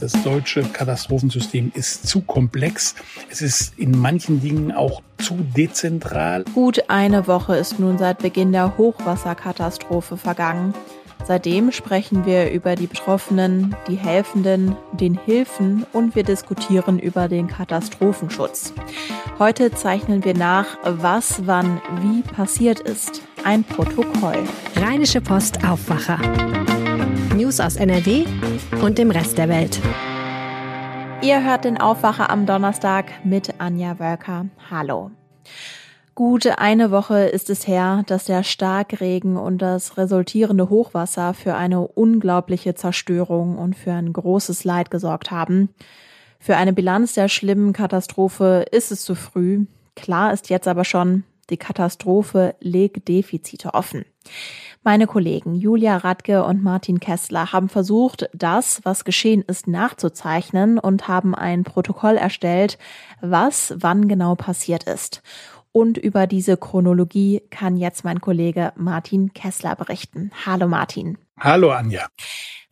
Das deutsche Katastrophensystem ist zu komplex. Es ist in manchen Dingen auch zu dezentral. Gut eine Woche ist nun seit Beginn der Hochwasserkatastrophe vergangen. Seitdem sprechen wir über die Betroffenen, die Helfenden, den Hilfen und wir diskutieren über den Katastrophenschutz. Heute zeichnen wir nach, was wann wie passiert ist. Ein Protokoll. Rheinische Post Aufwacher. News aus NRW und dem Rest der Welt. Ihr hört den Aufwacher am Donnerstag mit Anja Wölker. Hallo. Gute eine Woche ist es her, dass der Starkregen und das resultierende Hochwasser für eine unglaubliche Zerstörung und für ein großes Leid gesorgt haben. Für eine Bilanz der schlimmen Katastrophe ist es zu früh. Klar ist jetzt aber schon, die Katastrophe legt Defizite offen. Meine Kollegen Julia Radke und Martin Kessler haben versucht, das, was geschehen ist, nachzuzeichnen und haben ein Protokoll erstellt, was wann genau passiert ist. Und über diese Chronologie kann jetzt mein Kollege Martin Kessler berichten. Hallo Martin. Hallo Anja.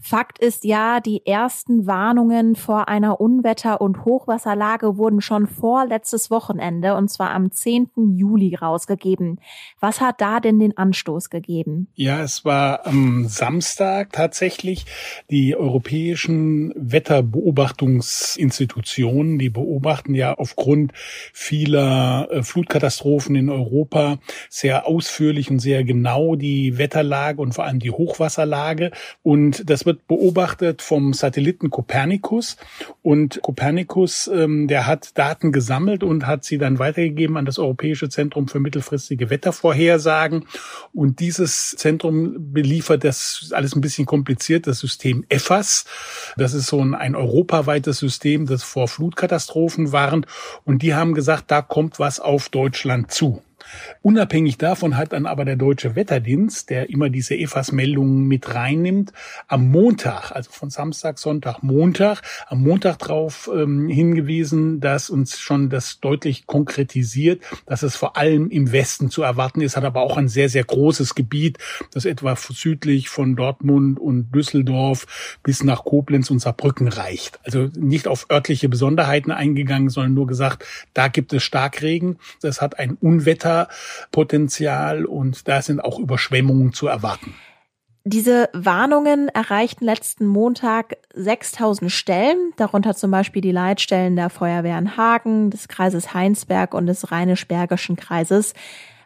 Fakt ist ja, die ersten Warnungen vor einer Unwetter- und Hochwasserlage wurden schon vor letztes Wochenende, und zwar am 10. Juli rausgegeben. Was hat da denn den Anstoß gegeben? Ja, es war am Samstag tatsächlich die europäischen Wetterbeobachtungsinstitutionen, die beobachten ja aufgrund vieler äh, Flutkatastrophen in Europa sehr ausführlich und sehr genau die Wetterlage und vor allem die Hochwasserlage. Und das wird wird beobachtet vom Satelliten Copernicus und Copernicus, ähm, der hat Daten gesammelt und hat sie dann weitergegeben an das Europäische Zentrum für mittelfristige Wettervorhersagen und dieses Zentrum beliefert das alles ein bisschen kompliziert, das System EFAS. Das ist so ein, ein europaweites System, das vor Flutkatastrophen warnt und die haben gesagt, da kommt was auf Deutschland zu. Unabhängig davon hat dann aber der Deutsche Wetterdienst, der immer diese EFAS-Meldungen mit reinnimmt, am Montag, also von Samstag, Sonntag, Montag, am Montag darauf ähm, hingewiesen, dass uns schon das deutlich konkretisiert, dass es vor allem im Westen zu erwarten ist, hat aber auch ein sehr, sehr großes Gebiet, das etwa südlich von Dortmund und Düsseldorf bis nach Koblenz und Saarbrücken reicht. Also nicht auf örtliche Besonderheiten eingegangen, sondern nur gesagt, da gibt es Starkregen. Das hat ein Unwetter Wasserpotenzial und da sind auch Überschwemmungen zu erwarten. Diese Warnungen erreichten letzten Montag 6000 Stellen, darunter zum Beispiel die Leitstellen der Feuerwehr in Hagen, des Kreises Heinsberg und des Rheinisch-Bergischen Kreises.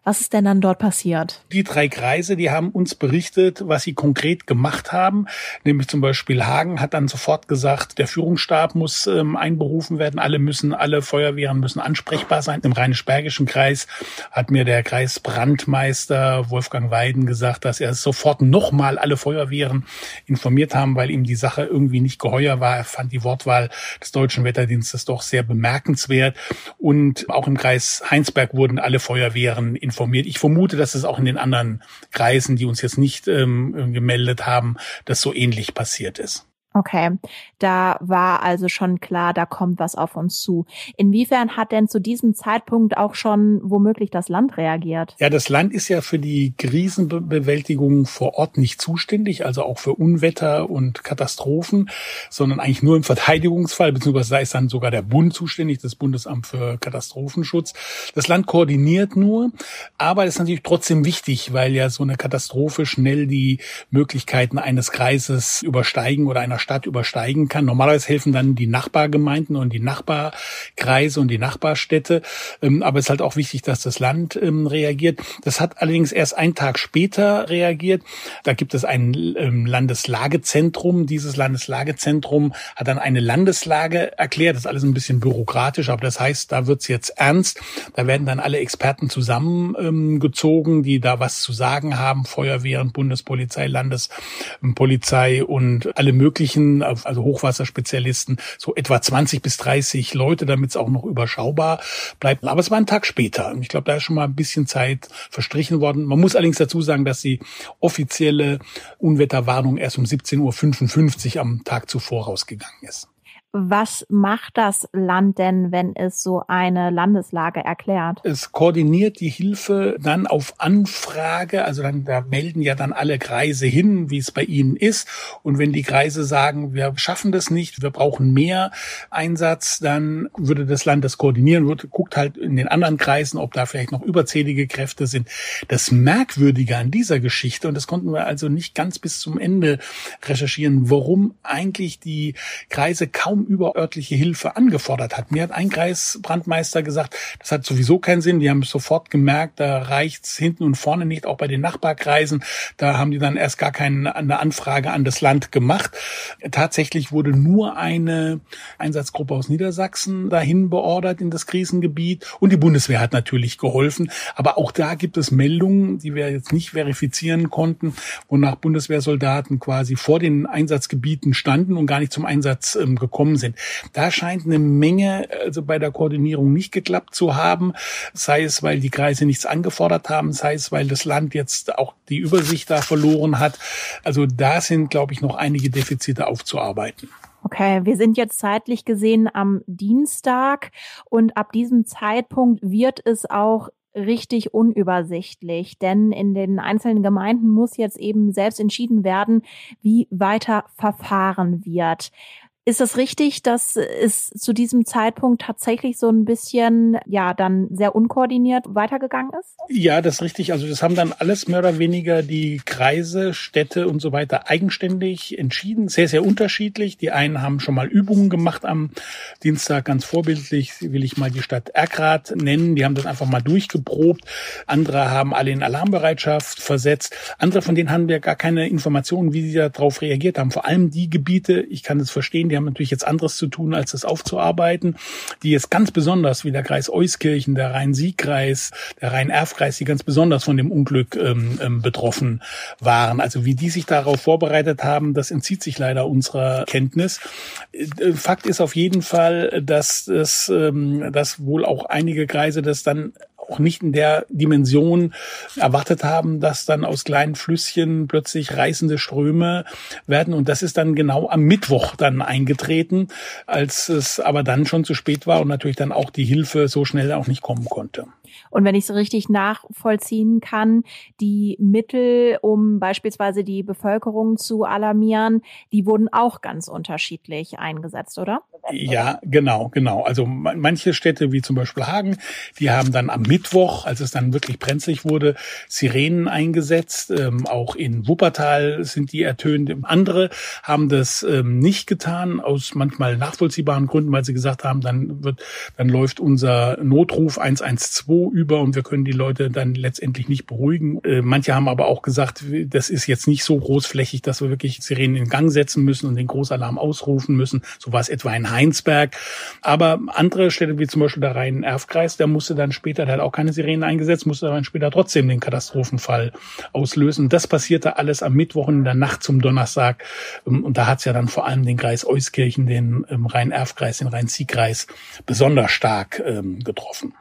Was ist denn dann dort passiert? Die drei Kreise, die haben uns berichtet, was sie konkret gemacht haben. Nämlich zum Beispiel Hagen hat dann sofort gesagt, der Führungsstab muss ähm, einberufen werden. Alle müssen, alle Feuerwehren müssen ansprechbar sein. Im Rheinisch-Bergischen Kreis hat mir der Kreisbrandmeister Wolfgang Weiden gesagt, dass er sofort nochmal alle Feuerwehren informiert haben, weil ihm die Sache irgendwie nicht geheuer war. Er fand die Wortwahl des Deutschen Wetterdienstes doch sehr bemerkenswert. Und auch im Kreis Heinsberg wurden alle Feuerwehren informiert. Ich vermute, dass es auch in den anderen Kreisen, die uns jetzt nicht ähm, gemeldet haben, dass so ähnlich passiert ist. Okay, da war also schon klar, da kommt was auf uns zu. Inwiefern hat denn zu diesem Zeitpunkt auch schon womöglich das Land reagiert? Ja, das Land ist ja für die Krisenbewältigung vor Ort nicht zuständig, also auch für Unwetter und Katastrophen, sondern eigentlich nur im Verteidigungsfall, beziehungsweise da ist dann sogar der Bund zuständig, das Bundesamt für Katastrophenschutz. Das Land koordiniert nur, aber ist natürlich trotzdem wichtig, weil ja so eine Katastrophe schnell die Möglichkeiten eines Kreises übersteigen oder einer Stadt übersteigen kann. Normalerweise helfen dann die Nachbargemeinden und die Nachbarkreise und die Nachbarstädte. Ähm, aber es ist halt auch wichtig, dass das Land ähm, reagiert. Das hat allerdings erst einen Tag später reagiert. Da gibt es ein ähm, Landeslagezentrum. Dieses Landeslagezentrum hat dann eine Landeslage erklärt. Das ist alles ein bisschen bürokratisch, aber das heißt, da wird's jetzt ernst. Da werden dann alle Experten zusammengezogen, die da was zu sagen haben. Feuerwehren, Bundespolizei, Landespolizei und alle möglichen möglichen, also Hochwasserspezialisten, so etwa 20 bis 30 Leute, damit es auch noch überschaubar bleibt. Aber es war ein Tag später. Ich glaube, da ist schon mal ein bisschen Zeit verstrichen worden. Man muss allerdings dazu sagen, dass die offizielle Unwetterwarnung erst um 17.55 Uhr am Tag zuvor rausgegangen ist. Was macht das Land denn, wenn es so eine Landeslage erklärt? Es koordiniert die Hilfe dann auf Anfrage, also dann da melden ja dann alle Kreise hin, wie es bei ihnen ist. Und wenn die Kreise sagen, wir schaffen das nicht, wir brauchen mehr Einsatz, dann würde das Land das koordinieren, würde, guckt halt in den anderen Kreisen, ob da vielleicht noch überzählige Kräfte sind. Das Merkwürdige an dieser Geschichte, und das konnten wir also nicht ganz bis zum Ende recherchieren, warum eigentlich die Kreise kaum kaum überörtliche Hilfe angefordert hat. Mir hat ein Kreisbrandmeister gesagt, das hat sowieso keinen Sinn. Die haben sofort gemerkt, da reicht's hinten und vorne nicht, auch bei den Nachbarkreisen. Da haben die dann erst gar keine eine Anfrage an das Land gemacht. Tatsächlich wurde nur eine Einsatzgruppe aus Niedersachsen dahin beordert in das Krisengebiet und die Bundeswehr hat natürlich geholfen. Aber auch da gibt es Meldungen, die wir jetzt nicht verifizieren konnten, wonach Bundeswehrsoldaten quasi vor den Einsatzgebieten standen und gar nicht zum Einsatz ähm, gekommen gekommen sind. Da scheint eine Menge also bei der Koordinierung nicht geklappt zu haben, sei es, weil die Kreise nichts angefordert haben, sei es, weil das Land jetzt auch die Übersicht da verloren hat. Also da sind, glaube ich, noch einige Defizite aufzuarbeiten. Okay, wir sind jetzt zeitlich gesehen am Dienstag und ab diesem Zeitpunkt wird es auch richtig unübersichtlich, denn in den einzelnen Gemeinden muss jetzt eben selbst entschieden werden, wie weiter verfahren wird. Ist es richtig, dass es zu diesem Zeitpunkt tatsächlich so ein bisschen, ja, dann sehr unkoordiniert weitergegangen ist? Ja, das ist richtig. Also das haben dann alles mehr oder weniger die Kreise, Städte und so weiter eigenständig entschieden. Sehr, sehr unterschiedlich. Die einen haben schon mal Übungen gemacht am Dienstag. Ganz vorbildlich will ich mal die Stadt Erkrath nennen. Die haben das einfach mal durchgeprobt. Andere haben alle in Alarmbereitschaft versetzt. Andere von denen haben wir gar keine Informationen, wie sie darauf reagiert haben. Vor allem die Gebiete, ich kann es verstehen, die haben natürlich jetzt anderes zu tun, als das aufzuarbeiten, die jetzt ganz besonders, wie der Kreis Euskirchen, der Rhein-Sieg-Kreis, der Rhein-Erf-Kreis, die ganz besonders von dem Unglück ähm, ähm, betroffen waren. Also wie die sich darauf vorbereitet haben, das entzieht sich leider unserer Kenntnis. Äh, Fakt ist auf jeden Fall, dass es, ähm, dass wohl auch einige Kreise das dann auch nicht in der Dimension erwartet haben, dass dann aus kleinen Flüsschen plötzlich reißende Ströme werden. Und das ist dann genau am Mittwoch dann eingetreten, als es aber dann schon zu spät war und natürlich dann auch die Hilfe so schnell auch nicht kommen konnte. Und wenn ich es richtig nachvollziehen kann, die Mittel, um beispielsweise die Bevölkerung zu alarmieren, die wurden auch ganz unterschiedlich eingesetzt, oder? Ja, genau, genau. Also manche Städte, wie zum Beispiel Hagen, die haben dann am Mittwoch, als es dann wirklich brenzlig wurde, Sirenen eingesetzt. Ähm, auch in Wuppertal sind die ertönt. Andere haben das ähm, nicht getan, aus manchmal nachvollziehbaren Gründen, weil sie gesagt haben, dann wird, dann läuft unser Notruf 112 über und wir können die Leute dann letztendlich nicht beruhigen. Äh, manche haben aber auch gesagt, das ist jetzt nicht so großflächig, dass wir wirklich Sirenen in Gang setzen müssen und den Großalarm ausrufen müssen. So war es etwa in Heinsberg. Aber andere Städte, wie zum Beispiel der Rhein-Erf-Kreis, der musste dann später, der hat auch keine Sirenen eingesetzt, musste dann später trotzdem den Katastrophenfall auslösen. Das passierte alles am Mittwoch in der Nacht zum Donnerstag. Ähm, und da hat es ja dann vor allem den Kreis Euskirchen, den ähm, Rhein-Erf-Kreis, den Rhein-Sieg-Kreis besonders stark ähm, getroffen.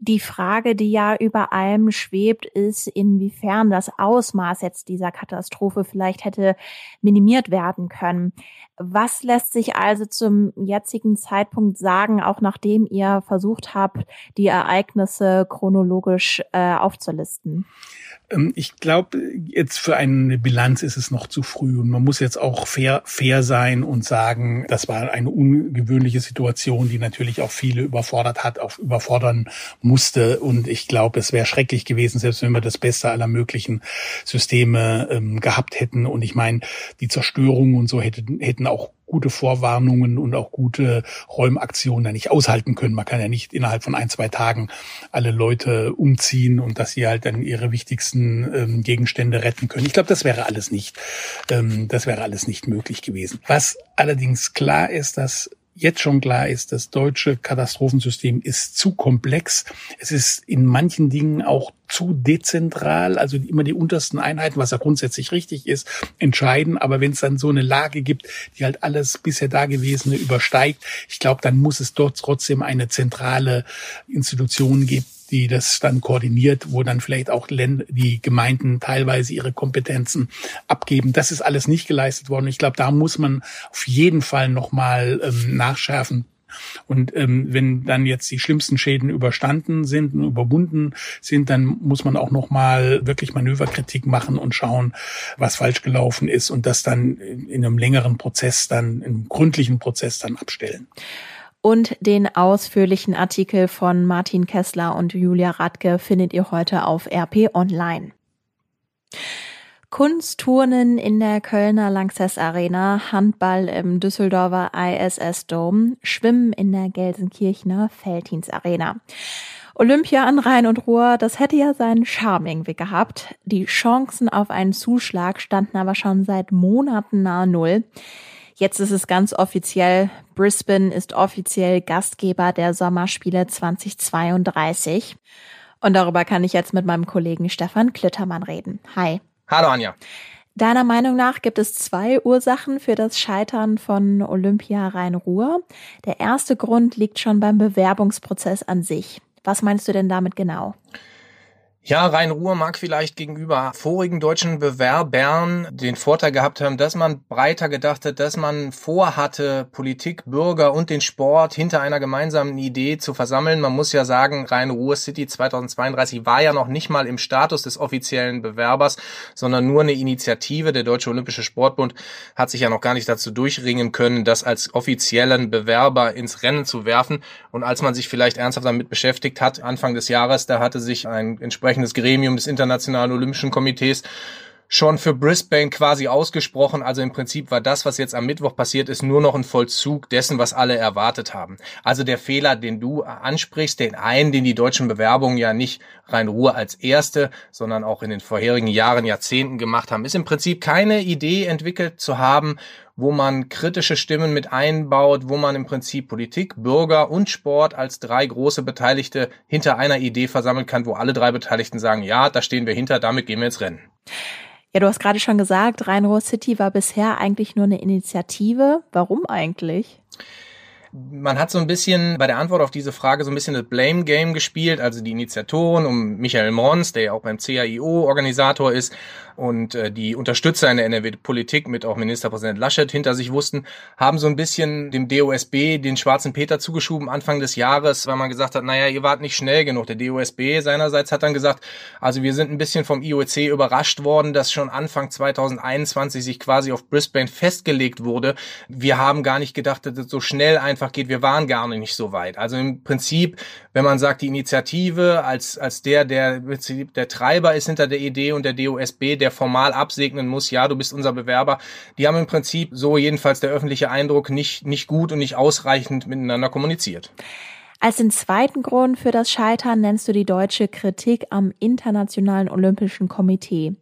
Die Frage, die ja über allem schwebt, ist, inwiefern das Ausmaß jetzt dieser Katastrophe vielleicht hätte minimiert werden können. Was lässt sich also zum jetzigen Zeitpunkt sagen, auch nachdem ihr versucht habt, die Ereignisse chronologisch äh, aufzulisten? Ähm, ich glaube, jetzt für eine Bilanz ist es noch zu früh und man muss jetzt auch fair, fair sein und sagen, das war eine ungewöhnliche Situation, die natürlich auch viele überfordert hat, auch überfordern musste. Und ich glaube, es wäre schrecklich gewesen, selbst wenn wir das Beste aller möglichen Systeme ähm, gehabt hätten. Und ich meine, die Zerstörung und so hätten, hätten auch gute Vorwarnungen und auch gute Räumaktionen da nicht aushalten können. Man kann ja nicht innerhalb von ein, zwei Tagen alle Leute umziehen und dass sie halt dann ihre wichtigsten ähm, Gegenstände retten können. Ich glaube, das wäre alles nicht, ähm, das wäre alles nicht möglich gewesen. Was allerdings klar ist, dass jetzt schon klar ist, das deutsche Katastrophensystem ist zu komplex. Es ist in manchen Dingen auch zu dezentral, also immer die untersten Einheiten, was ja grundsätzlich richtig ist, entscheiden. Aber wenn es dann so eine Lage gibt, die halt alles bisher Dagewesene übersteigt, ich glaube, dann muss es dort trotzdem eine zentrale Institution geben, die das dann koordiniert, wo dann vielleicht auch die Gemeinden teilweise ihre Kompetenzen abgeben. Das ist alles nicht geleistet worden. Ich glaube, da muss man auf jeden Fall nochmal ähm, nachschärfen. Und ähm, wenn dann jetzt die schlimmsten Schäden überstanden sind und überwunden sind, dann muss man auch noch mal wirklich Manöverkritik machen und schauen, was falsch gelaufen ist und das dann in einem längeren Prozess, dann im gründlichen Prozess dann abstellen und den ausführlichen Artikel von Martin Kessler und Julia Radke findet ihr heute auf RP Online. Kunstturnen in der Kölner Lanxess Arena, Handball im Düsseldorfer ISS Dome, Schwimmen in der Gelsenkirchener Feldhins Arena. Olympia an Rhein und Ruhr, das hätte ja seinen Charme irgendwie gehabt. Die Chancen auf einen Zuschlag standen aber schon seit Monaten nahe Null. Jetzt ist es ganz offiziell. Brisbane ist offiziell Gastgeber der Sommerspiele 2032. Und darüber kann ich jetzt mit meinem Kollegen Stefan Klittermann reden. Hi. Hallo Anja. Deiner Meinung nach gibt es zwei Ursachen für das Scheitern von Olympia Rhein-Ruhr. Der erste Grund liegt schon beim Bewerbungsprozess an sich. Was meinst du denn damit genau? Ja, Rhein-Ruhr mag vielleicht gegenüber vorigen deutschen Bewerbern den Vorteil gehabt haben, dass man breiter gedacht hat, dass man vorhatte, Politik, Bürger und den Sport hinter einer gemeinsamen Idee zu versammeln. Man muss ja sagen, Rhein-Ruhr City 2032 war ja noch nicht mal im Status des offiziellen Bewerbers, sondern nur eine Initiative. Der Deutsche Olympische Sportbund hat sich ja noch gar nicht dazu durchringen können, das als offiziellen Bewerber ins Rennen zu werfen. Und als man sich vielleicht ernsthaft damit beschäftigt hat, Anfang des Jahres, da hatte sich ein entsprechend entsprechendes Gremium des Internationalen Olympischen Komitees schon für Brisbane quasi ausgesprochen. Also im Prinzip war das, was jetzt am Mittwoch passiert ist, nur noch ein Vollzug dessen, was alle erwartet haben. Also der Fehler, den du ansprichst, den einen, den die deutschen Bewerbungen ja nicht rein Ruhe als erste, sondern auch in den vorherigen Jahren, Jahrzehnten gemacht haben, ist im Prinzip keine Idee entwickelt zu haben, wo man kritische Stimmen mit einbaut, wo man im Prinzip Politik, Bürger und Sport als drei große Beteiligte hinter einer Idee versammeln kann, wo alle drei Beteiligten sagen, ja, da stehen wir hinter, damit gehen wir ins Rennen. Ja, du hast gerade schon gesagt, Rhein-Ruhr City war bisher eigentlich nur eine Initiative. Warum eigentlich? Man hat so ein bisschen bei der Antwort auf diese Frage so ein bisschen das Blame Game gespielt, also die Initiatoren um Michael Mons, der ja auch beim CAIO Organisator ist, und äh, die Unterstützer in der NRW-Politik mit auch Ministerpräsident Laschet hinter sich wussten, haben so ein bisschen dem DOSB den schwarzen Peter zugeschoben Anfang des Jahres, weil man gesagt hat, naja, ihr wart nicht schnell genug. Der DOSB seinerseits hat dann gesagt, also wir sind ein bisschen vom IOC überrascht worden, dass schon Anfang 2021 sich quasi auf Brisbane festgelegt wurde. Wir haben gar nicht gedacht, dass es so schnell einfach geht. Wir waren gar nicht so weit. Also im Prinzip, wenn man sagt, die Initiative als, als der, der, der Treiber ist hinter der Idee und der DOSB, der der formal absegnen muss, ja, du bist unser Bewerber. Die haben im Prinzip, so jedenfalls der öffentliche Eindruck, nicht, nicht gut und nicht ausreichend miteinander kommuniziert. Als den zweiten Grund für das Scheitern nennst du die deutsche Kritik am Internationalen Olympischen Komitee.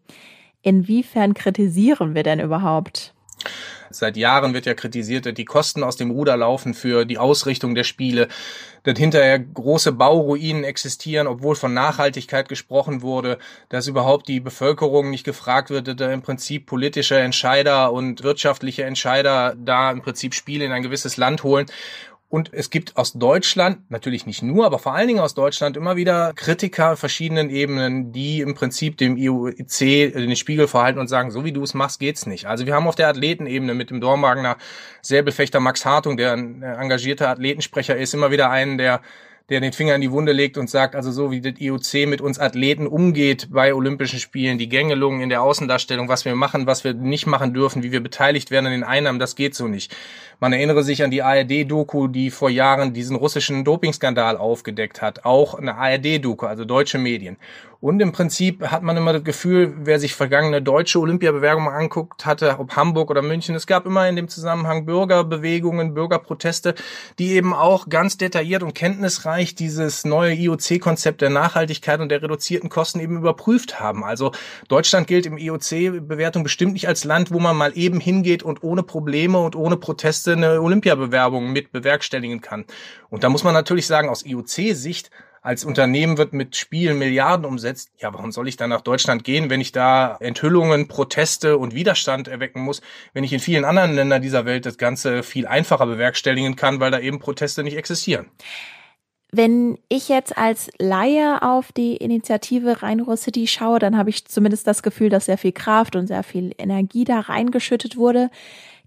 Inwiefern kritisieren wir denn überhaupt? Seit Jahren wird ja kritisiert, dass die Kosten aus dem Ruder laufen für die Ausrichtung der Spiele, dass hinterher große Bauruinen existieren, obwohl von Nachhaltigkeit gesprochen wurde, dass überhaupt die Bevölkerung nicht gefragt wird, dass da im Prinzip politische Entscheider und wirtschaftliche Entscheider da im Prinzip Spiele in ein gewisses Land holen. Und es gibt aus Deutschland, natürlich nicht nur, aber vor allen Dingen aus Deutschland immer wieder Kritiker verschiedenen Ebenen, die im Prinzip dem IOC den Spiegel verhalten und sagen, so wie du es machst, geht's nicht. Also wir haben auf der Athletenebene mit dem Dormagener Säbelfechter Max Hartung, der ein engagierter Athletensprecher ist, immer wieder einen, der der den Finger in die Wunde legt und sagt, also so wie das IOC mit uns Athleten umgeht bei Olympischen Spielen, die Gängelungen in der Außendarstellung, was wir machen, was wir nicht machen dürfen, wie wir beteiligt werden an den Einnahmen, das geht so nicht. Man erinnere sich an die ARD-Doku, die vor Jahren diesen russischen Dopingskandal aufgedeckt hat. Auch eine ARD-Doku, also deutsche Medien. Und im Prinzip hat man immer das Gefühl, wer sich vergangene deutsche Olympiabewerbungen anguckt hatte, ob Hamburg oder München, es gab immer in dem Zusammenhang Bürgerbewegungen, Bürgerproteste, die eben auch ganz detailliert und kenntnisreich dieses neue IOC-Konzept der Nachhaltigkeit und der reduzierten Kosten eben überprüft haben. Also Deutschland gilt im IOC-Bewertung bestimmt nicht als Land, wo man mal eben hingeht und ohne Probleme und ohne Proteste eine Olympiabewerbung mit bewerkstelligen kann. Und da muss man natürlich sagen, aus IOC-Sicht als Unternehmen wird mit Spielen Milliarden umsetzt. Ja, warum soll ich dann nach Deutschland gehen, wenn ich da Enthüllungen, Proteste und Widerstand erwecken muss, wenn ich in vielen anderen Ländern dieser Welt das Ganze viel einfacher bewerkstelligen kann, weil da eben Proteste nicht existieren? Wenn ich jetzt als Laie auf die Initiative Rhein-Ruhr City schaue, dann habe ich zumindest das Gefühl, dass sehr viel Kraft und sehr viel Energie da reingeschüttet wurde.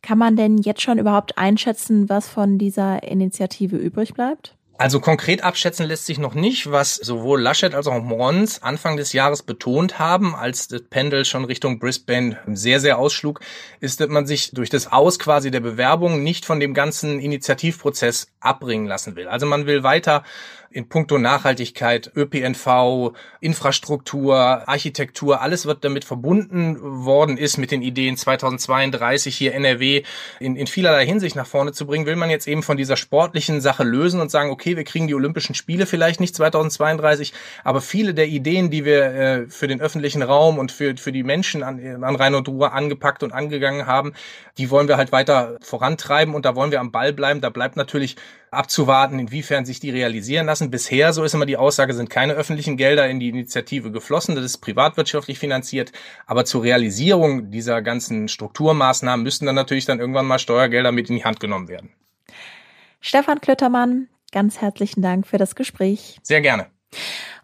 Kann man denn jetzt schon überhaupt einschätzen, was von dieser Initiative übrig bleibt? Also konkret abschätzen lässt sich noch nicht, was sowohl Laschet als auch Mons Anfang des Jahres betont haben, als das Pendel schon Richtung Brisbane sehr, sehr ausschlug, ist, dass man sich durch das Aus quasi der Bewerbung nicht von dem ganzen Initiativprozess abbringen lassen will. Also man will weiter in puncto Nachhaltigkeit, ÖPNV, Infrastruktur, Architektur, alles wird damit verbunden worden ist mit den Ideen 2032 hier NRW in, in vielerlei Hinsicht nach vorne zu bringen, will man jetzt eben von dieser sportlichen Sache lösen und sagen, okay, wir kriegen die Olympischen Spiele vielleicht nicht 2032, aber viele der Ideen, die wir äh, für den öffentlichen Raum und für, für die Menschen an, an Rhein und Ruhr angepackt und angegangen haben, die wollen wir halt weiter vorantreiben und da wollen wir am Ball bleiben. Da bleibt natürlich abzuwarten, inwiefern sich die realisieren lassen. Bisher, so ist immer die Aussage, sind keine öffentlichen Gelder in die Initiative geflossen. Das ist privatwirtschaftlich finanziert. Aber zur Realisierung dieser ganzen Strukturmaßnahmen müssten dann natürlich dann irgendwann mal Steuergelder mit in die Hand genommen werden. Stefan Klöttermann, ganz herzlichen Dank für das Gespräch. Sehr gerne.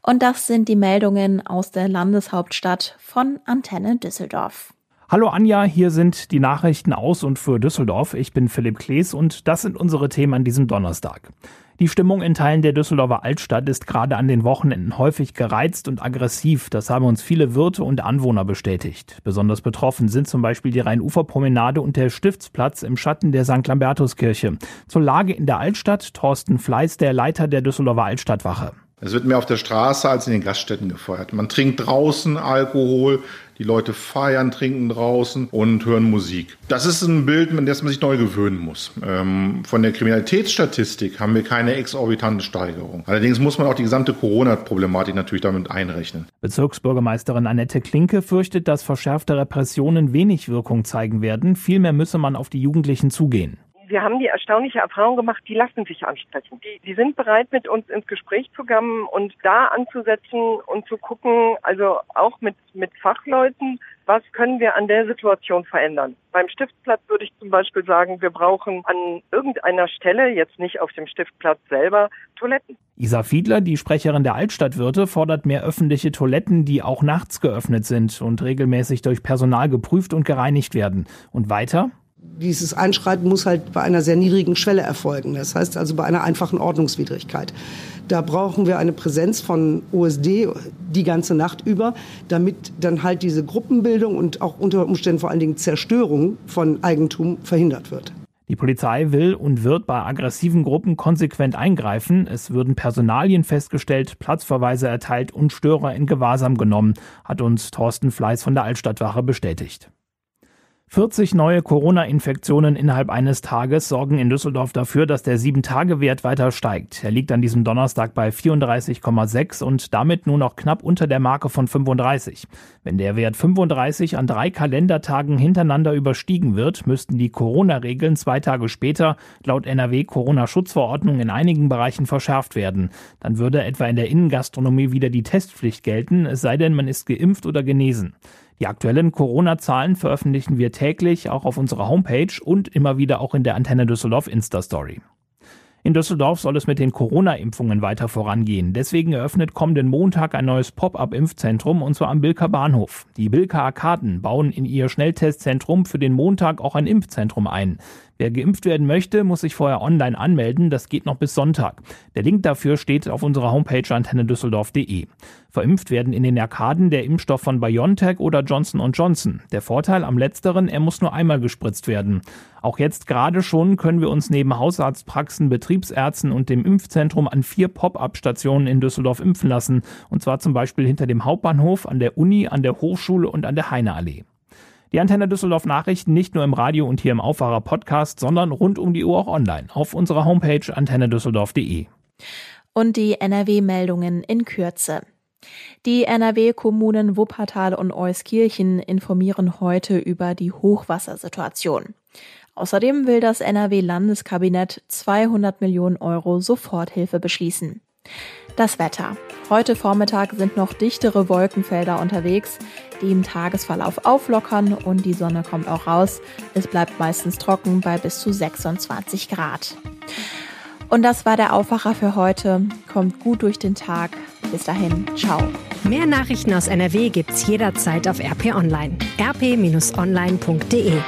Und das sind die Meldungen aus der Landeshauptstadt von Antenne Düsseldorf. Hallo Anja, hier sind die Nachrichten aus und für Düsseldorf. Ich bin Philipp Klees und das sind unsere Themen an diesem Donnerstag. Die Stimmung in Teilen der Düsseldorfer Altstadt ist gerade an den Wochenenden häufig gereizt und aggressiv. Das haben uns viele Wirte und Anwohner bestätigt. Besonders betroffen sind zum Beispiel die Rheinuferpromenade und der Stiftsplatz im Schatten der St. Lambertuskirche. Zur Lage in der Altstadt Thorsten Fleiß, der Leiter der Düsseldorfer Altstadtwache. Es wird mehr auf der Straße als in den Gaststätten gefeuert. Man trinkt draußen Alkohol, die Leute feiern, trinken draußen und hören Musik. Das ist ein Bild, an das man sich neu gewöhnen muss. Ähm, von der Kriminalitätsstatistik haben wir keine exorbitante Steigerung. Allerdings muss man auch die gesamte Corona-Problematik natürlich damit einrechnen. Bezirksbürgermeisterin Annette Klinke fürchtet, dass verschärfte Repressionen wenig Wirkung zeigen werden. Vielmehr müsse man auf die Jugendlichen zugehen wir haben die erstaunliche Erfahrung gemacht, die lassen sich ansprechen. Die, die sind bereit, mit uns ins Gespräch zu kommen und da anzusetzen und zu gucken, also auch mit, mit Fachleuten, was können wir an der Situation verändern. Beim Stiftsplatz würde ich zum Beispiel sagen, wir brauchen an irgendeiner Stelle, jetzt nicht auf dem Stiftplatz selber, Toiletten. Isa Fiedler, die Sprecherin der Altstadtwirte, fordert mehr öffentliche Toiletten, die auch nachts geöffnet sind und regelmäßig durch Personal geprüft und gereinigt werden. Und weiter? Dieses Einschreiten muss halt bei einer sehr niedrigen Schwelle erfolgen. Das heißt also bei einer einfachen Ordnungswidrigkeit. Da brauchen wir eine Präsenz von OSD die ganze Nacht über, damit dann halt diese Gruppenbildung und auch unter Umständen vor allen Dingen Zerstörung von Eigentum verhindert wird. Die Polizei will und wird bei aggressiven Gruppen konsequent eingreifen. Es würden Personalien festgestellt, Platzverweise erteilt und Störer in Gewahrsam genommen, hat uns Thorsten Fleiß von der Altstadtwache bestätigt. 40 neue Corona-Infektionen innerhalb eines Tages sorgen in Düsseldorf dafür, dass der 7-Tage-Wert weiter steigt. Er liegt an diesem Donnerstag bei 34,6 und damit nur noch knapp unter der Marke von 35. Wenn der Wert 35 an drei Kalendertagen hintereinander überstiegen wird, müssten die Corona-Regeln zwei Tage später laut NRW-Corona-Schutzverordnung in einigen Bereichen verschärft werden. Dann würde etwa in der Innengastronomie wieder die Testpflicht gelten, es sei denn, man ist geimpft oder genesen. Die aktuellen Corona-Zahlen veröffentlichen wir täglich auch auf unserer Homepage und immer wieder auch in der Antenne Düsseldorf Insta-Story. In Düsseldorf soll es mit den Corona-Impfungen weiter vorangehen. Deswegen eröffnet kommenden Montag ein neues Pop-up-Impfzentrum und zwar am Bilker Bahnhof. Die Bilker Arkaden bauen in ihr Schnelltestzentrum für den Montag auch ein Impfzentrum ein. Wer geimpft werden möchte, muss sich vorher online anmelden. Das geht noch bis Sonntag. Der Link dafür steht auf unserer Homepage antennedüsseldorf.de. Verimpft werden in den Arkaden der Impfstoff von BioNTech oder Johnson Johnson. Der Vorteil am letzteren, er muss nur einmal gespritzt werden. Auch jetzt gerade schon können wir uns neben Hausarztpraxen, Betriebsärzten und dem Impfzentrum an vier Pop-up-Stationen in Düsseldorf impfen lassen. Und zwar zum Beispiel hinter dem Hauptbahnhof, an der Uni, an der Hochschule und an der Heineallee. Die Antenne Düsseldorf Nachrichten nicht nur im Radio und hier im Aufwacher Podcast, sondern rund um die Uhr auch online auf unserer Homepage antennedüsseldorf.de. Und die NRW-Meldungen in Kürze. Die NRW-Kommunen Wuppertal und Euskirchen informieren heute über die Hochwassersituation. Außerdem will das NRW-Landeskabinett 200 Millionen Euro Soforthilfe beschließen. Das Wetter. Heute Vormittag sind noch dichtere Wolkenfelder unterwegs, im Tagesverlauf auflockern und die Sonne kommt auch raus. Es bleibt meistens trocken bei bis zu 26 Grad. Und das war der Aufwacher für heute. Kommt gut durch den Tag. Bis dahin, ciao. Mehr Nachrichten aus NRW gibt's jederzeit auf RP Online. rp-online.de